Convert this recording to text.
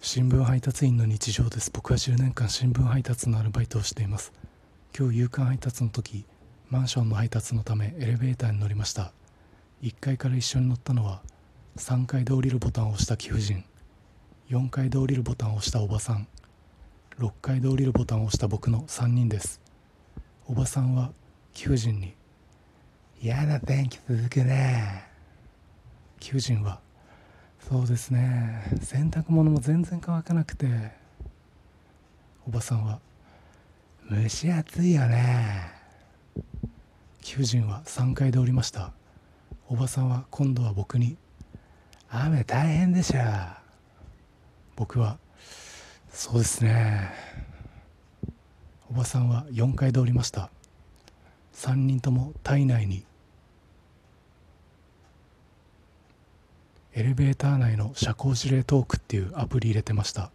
新聞配達員の日常です。僕は10年間新聞配達のアルバイトをしています。今日夕刊配達の時マンションの配達のためエレベーターに乗りました。1階から一緒に乗ったのは3階で降りるボタンを押した貴婦人。4階で降りるボタンを押したおばさん。6階で降りるボタンを押した僕の3人です。おばさんは貴婦人に「嫌な天気続くね」貴婦人はそうですね。洗濯物も全然乾かなくておばさんは蒸し暑いよね貴婦人は3階で降りましたおばさんは今度は僕に雨大変でしょ僕はそうですねおばさんは4階で降りました。3人とも体内にエレベーター内の社交辞令トークっていうアプリ入れてました。